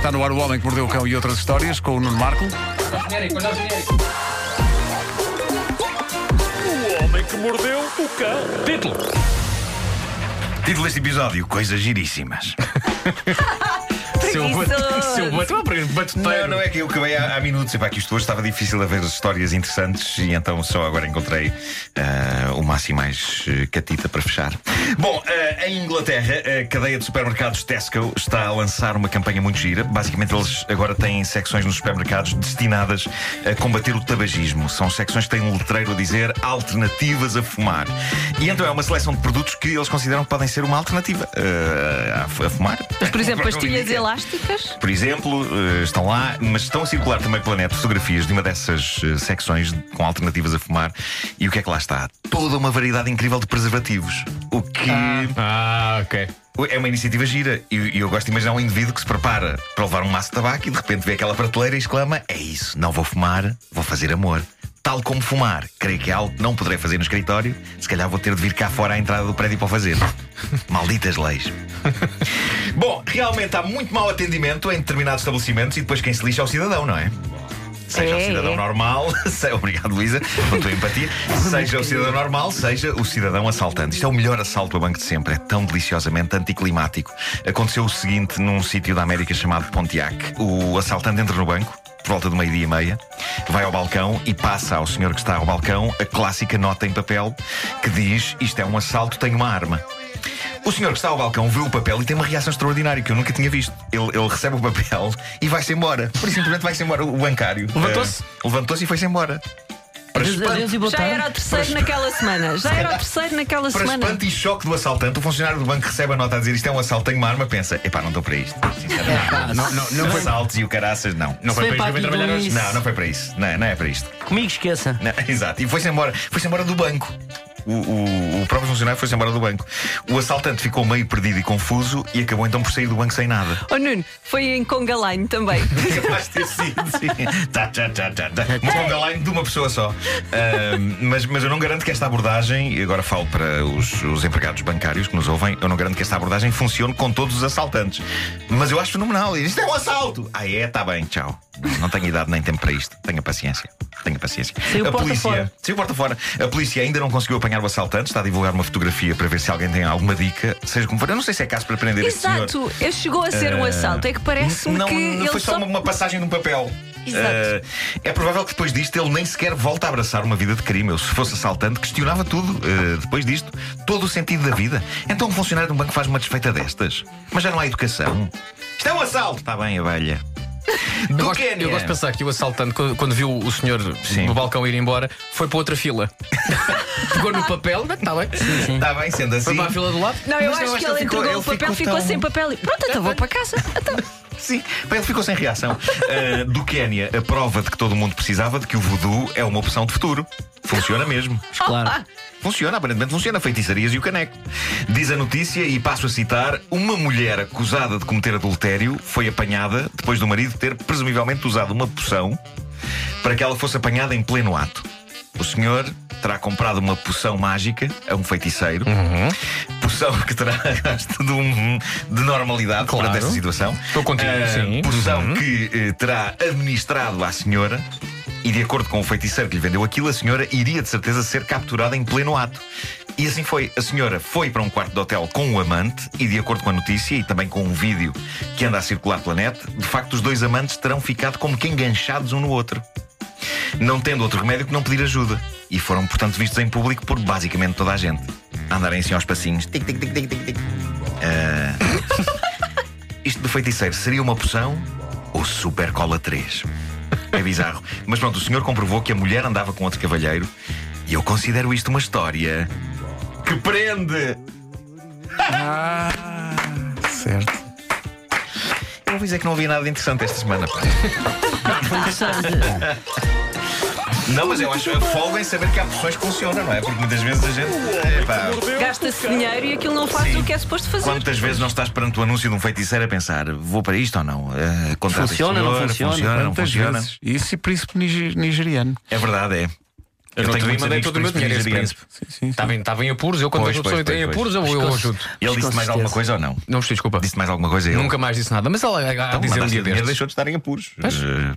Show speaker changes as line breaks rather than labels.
Está no ar o Homem que Mordeu o Cão e outras histórias com o Nuno Marco.
O homem que mordeu o cão. Título.
Título deste episódio: Coisas giríssimas.
Seu seu batuteiro.
Não, não é que eu acabei há, há minutos. Epá, que isto hoje estava difícil a ver histórias interessantes e então só agora encontrei ah, o máximo mais eh, catita para fechar. Bom, ah, em Inglaterra, a cadeia de supermercados Tesco está a lançar uma campanha muito gira. Basicamente, eles agora têm secções nos supermercados destinadas a combater o tabagismo. São secções que têm um letreiro a dizer alternativas a fumar. E então é uma seleção de produtos que eles consideram que podem ser uma alternativa ah, a, fumar.
Mas, por exemplo, pastilhas
indica. Por exemplo, eh, estão lá, mas estão a circular também pela net fotografias de uma dessas eh, secções com alternativas a fumar. E o que é que lá está? Toda uma variedade incrível de preservativos. O que
Ah, ok.
é uma iniciativa gira. E e eu gosto de imaginar um indivíduo que se prepara para levar um maço de tabaco e de repente vê aquela prateleira e exclama: É isso, não vou fumar, vou fazer amor. Tal como fumar, creio que é algo que não poderei fazer no escritório, se calhar vou ter de vir cá fora à entrada do prédio para o fazer. Malditas leis. Bom, realmente há muito mau atendimento em determinados estabelecimentos e depois quem se lixa é o cidadão, não é? Seja o
É,
cidadão
é.
normal, se- obrigado Luísa, pela tua empatia. Seja o cidadão normal, seja o cidadão assaltante. Isto é o melhor assalto a banco de sempre, é tão deliciosamente anticlimático. Aconteceu o seguinte num sítio da América chamado Pontiac. O assaltante entra no banco, por volta do meio-dia e meia, vai ao balcão e passa ao senhor que está ao balcão a clássica nota em papel que diz: Isto é um assalto, tenho uma arma. O senhor que está ao balcão vê o papel e tem uma reação extraordinária que eu nunca tinha visto. Ele, ele recebe o papel e vai-se embora. Por isso, simplesmente vai-se embora. O bancário
Levantou-se?
eh, levantou-se e foi-se embora. Para espanto,
e
Já era o terceiro naquela semana. Já era o terceiro naquela
para
semana.
espanto e choque do assaltante, o funcionário do banco recebe a nota a dizer isto é um assalto, tenho uma arma, pensa, epá, não estou para isto. Sinceramente, não, não, não foi assaltos e o caraças, não.
Não foi para isto trabalhar hoje.
isso.
Não, não foi para isso. Não, não é para isto.
Comigo esqueça.
Não, exato. E foi-se embora. Foi-se embora do banco. O, o- o próprio funcionário foi-se embora do banco. O assaltante ficou meio perdido e confuso e acabou então por sair do banco sem nada.
Oh Nuno, foi em Conga Line também.
Capaz de ter sido, sim. Tá, tá, tá, tá, tá. Uma conga line de uma pessoa só. Ahm, mas, mas eu não garanto que esta abordagem, e agora falo para os, os empregados bancários que nos ouvem, eu não garanto que esta abordagem funcione com todos os assaltantes. Mas eu acho fenomenal. Isto é um assalto! Ah, é? Está bem, tchau. Não tenho idade nem tempo para isto. Tenha paciência. Tenha paciência.
Saiu
a
porta
polícia.
fora.
Saiu porta fora. A polícia ainda não conseguiu apanhar o assaltante, está a divulgar uma fotografia para ver se alguém tem alguma dica, seja como for. Eu não sei se é caso para prender este senhor.
Exato, chegou a ser um
Eh,
assalto. É que parece-me
não,
que
não foi só
só.
uma, passagem de um papel.
Exato.
Eh, é provável que depois disto ele nem sequer volte a abraçar uma vida de crime. Eu, se fosse assaltante, questionava tudo. eh, depois disto, todo o sentido da vida. Então um funcionário de um banco faz uma desfeita destas. Mas já não há educação. Isto é um assalto! Está bem, abelha.
Eu
Do
gosto,
Quénia.
eu gosto de pensar que o assaltante, quando, quando viu o senhor
Sim.
no balcão ir embora, foi para outra fila. Pegou no papel, está bem.
Está bem, sendo assim.
Foi para a fila do lado.
Não, eu
Mas
acho
eu
que ele entregou o papel,
ficou
ficou
tão-
sem papel e pronto, então vou para casa. Então.
Sim, bem, ele ficou sem reação. Uh, do Quénia, a prova de que todo mundo precisava de que o voodoo é uma opção de futuro. Funciona mesmo.
Claro.
Funciona, aparentemente funciona. Feitiçarias e o caneco. Diz a notícia, e passo a citar: uma mulher acusada de cometer adultério foi apanhada depois do marido ter presumivelmente usado uma poção para que ela fosse apanhada em pleno ato. O senhor terá comprado uma poção mágica a um feiticeiro, poção que terá gasto de, um, de normalidade
Claro.
perante essa situação.
Estou contigo,
Ah,
sim.
Poção que eh, terá administrado à senhora. E de acordo com o feiticeiro que lhe vendeu aquilo, a senhora iria de certeza ser capturada em pleno ato. E assim foi. A senhora foi para um quarto de hotel com o amante, e de acordo com a notícia e também com um vídeo que anda a circular pela net, de facto os dois amantes terão ficado como que enganchados um no outro não tendo outro remédio que não pedir ajuda. E foram, portanto, vistos em público por basicamente toda a gente. A andarem assim aos passinhos. Tic, tic, tic, tic, tic, tic. Ah, Isto do feiticeiro seria uma poção ou super cola 3? É bizarro. Mas pronto, o senhor comprovou que a mulher andava com outro cavalheiro e eu considero isto uma história que prende.
Certo.
Eu vou dizer que não havia nada de interessante esta semana. Não, mas eu acho folga em saber que há poções que funcionam, não é? Porque muitas vezes a gente. epá,
Gasta-se dinheiro e aquilo não faz
Sim.
o que é suposto fazer.
Quantas vezes não estás perante o anúncio de um feiticeiro a pensar vou para isto ou não? Eh, contrata este
Funciona, não
senhor,
funciona?
funciona, não
Quantas
funciona?
vezes? Isso e príncipe nige- nigeriano.
É verdade, é.
Eu não
tenho
te
muitos
mandei
amigos
todo o meu dinheiro, esse príncipe. Estava em, estava em apuros, eu quando
Pois,
vejo uma pessoa
pois,
em
pois,
apuros, eu, eu ajudo.
Ele disse mais alguma coisa ou não?
Não percebi, desculpa.
Disse mais alguma coisa a ele?
Nunca mais disse nada, mas ela
Então,
a dizer um dia
dinheiro,
destes.
deixou de estar em apuros. Eh,